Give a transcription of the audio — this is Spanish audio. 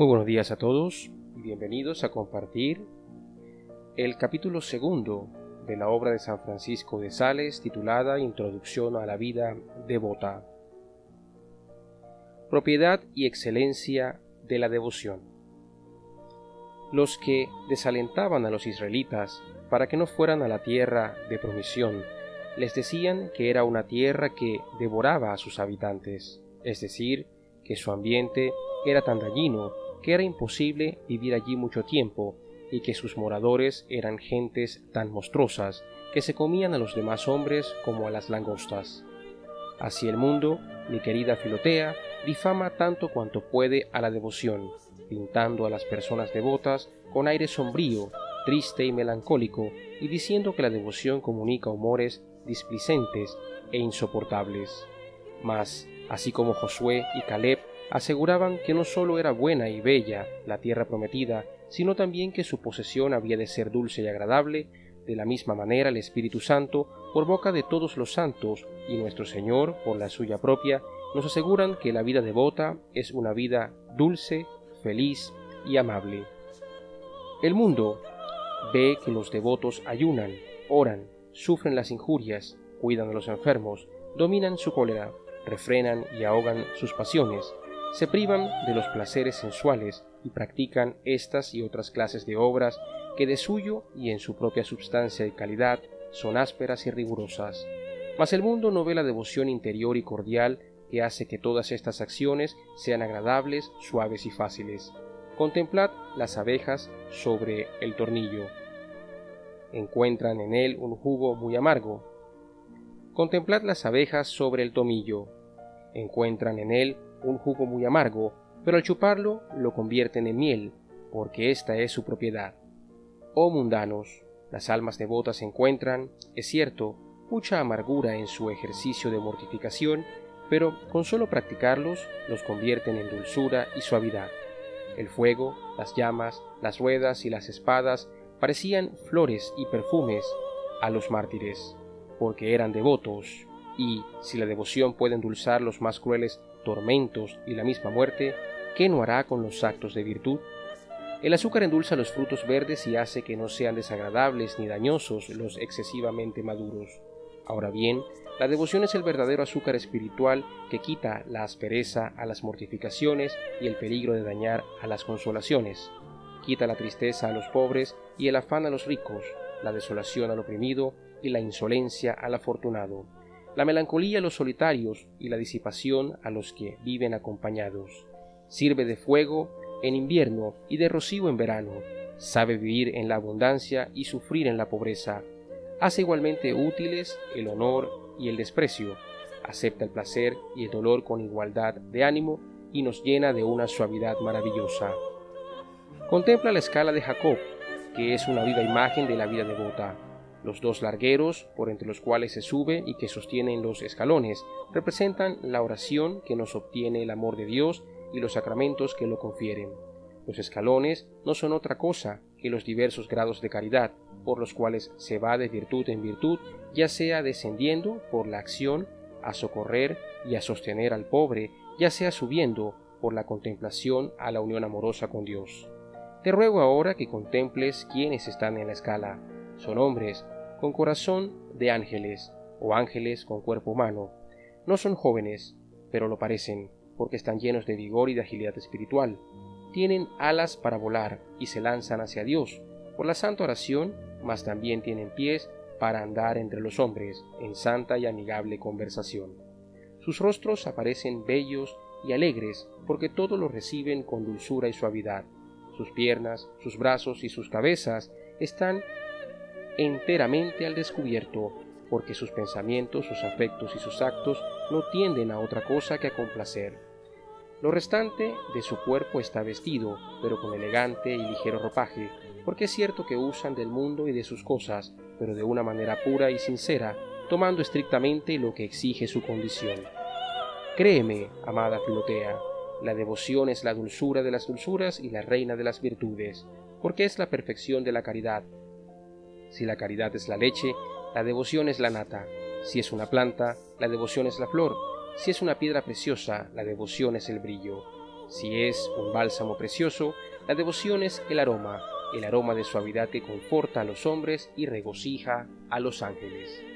Muy buenos días a todos y bienvenidos a compartir el capítulo segundo de la obra de San Francisco de Sales titulada Introducción a la vida devota. Propiedad y excelencia de la devoción. Los que desalentaban a los israelitas para que no fueran a la tierra de promisión, les decían que era una tierra que devoraba a sus habitantes, es decir, que su ambiente era tan dañino que era imposible vivir allí mucho tiempo y que sus moradores eran gentes tan monstruosas que se comían a los demás hombres como a las langostas. Así el mundo, mi querida Filotea, difama tanto cuanto puede a la devoción, pintando a las personas devotas con aire sombrío, triste y melancólico, y diciendo que la devoción comunica humores displicentes e insoportables. Mas, así como Josué y Caleb aseguraban que no sólo era buena y bella la tierra prometida, sino también que su posesión había de ser dulce y agradable, de la misma manera el Espíritu Santo, por boca de todos los santos, y nuestro Señor, por la suya propia, nos aseguran que la vida devota es una vida dulce, feliz y amable. El mundo ve que los devotos ayunan, oran, sufren las injurias, cuidan a los enfermos, dominan su cólera, refrenan y ahogan sus pasiones, se privan de los placeres sensuales y practican estas y otras clases de obras que de suyo y en su propia substancia y calidad son ásperas y rigurosas. Mas el mundo no ve la devoción interior y cordial que hace que todas estas acciones sean agradables, suaves y fáciles. Contemplad las abejas sobre el tornillo. Encuentran en él un jugo muy amargo. Contemplad las abejas sobre el tomillo. Encuentran en él un jugo muy amargo, pero al chuparlo lo convierten en miel, porque esta es su propiedad. Oh mundanos, las almas devotas encuentran, es cierto, mucha amargura en su ejercicio de mortificación, pero con solo practicarlos los convierten en dulzura y suavidad. El fuego, las llamas, las ruedas y las espadas parecían flores y perfumes a los mártires, porque eran devotos, y si la devoción puede endulzar los más crueles tormentos y la misma muerte, ¿qué no hará con los actos de virtud? El azúcar endulza los frutos verdes y hace que no sean desagradables ni dañosos los excesivamente maduros. Ahora bien, la devoción es el verdadero azúcar espiritual que quita la aspereza a las mortificaciones y el peligro de dañar a las consolaciones. Quita la tristeza a los pobres y el afán a los ricos, la desolación al oprimido y la insolencia al afortunado la melancolía a los solitarios y la disipación a los que viven acompañados. Sirve de fuego en invierno y de rocío en verano. Sabe vivir en la abundancia y sufrir en la pobreza. Hace igualmente útiles el honor y el desprecio. Acepta el placer y el dolor con igualdad de ánimo y nos llena de una suavidad maravillosa. Contempla la escala de Jacob, que es una viva imagen de la vida devota los dos largueros por entre los cuales se sube y que sostienen los escalones representan la oración que nos obtiene el amor de Dios y los sacramentos que lo confieren. Los escalones no son otra cosa que los diversos grados de caridad por los cuales se va de virtud en virtud, ya sea descendiendo por la acción a socorrer y a sostener al pobre, ya sea subiendo por la contemplación a la unión amorosa con Dios. Te ruego ahora que contemples quiénes están en la escala, son hombres con corazón de ángeles o ángeles con cuerpo humano. No son jóvenes, pero lo parecen, porque están llenos de vigor y de agilidad espiritual. Tienen alas para volar y se lanzan hacia Dios por la santa oración, mas también tienen pies para andar entre los hombres en santa y amigable conversación. Sus rostros aparecen bellos y alegres porque todo lo reciben con dulzura y suavidad. Sus piernas, sus brazos y sus cabezas están enteramente al descubierto, porque sus pensamientos, sus afectos y sus actos no tienden a otra cosa que a complacer. Lo restante de su cuerpo está vestido, pero con elegante y ligero ropaje, porque es cierto que usan del mundo y de sus cosas, pero de una manera pura y sincera, tomando estrictamente lo que exige su condición. Créeme, amada Filotea, la devoción es la dulzura de las dulzuras y la reina de las virtudes, porque es la perfección de la caridad, si la caridad es la leche, la devoción es la nata. Si es una planta, la devoción es la flor. Si es una piedra preciosa, la devoción es el brillo. Si es un bálsamo precioso, la devoción es el aroma, el aroma de suavidad que conforta a los hombres y regocija a los ángeles.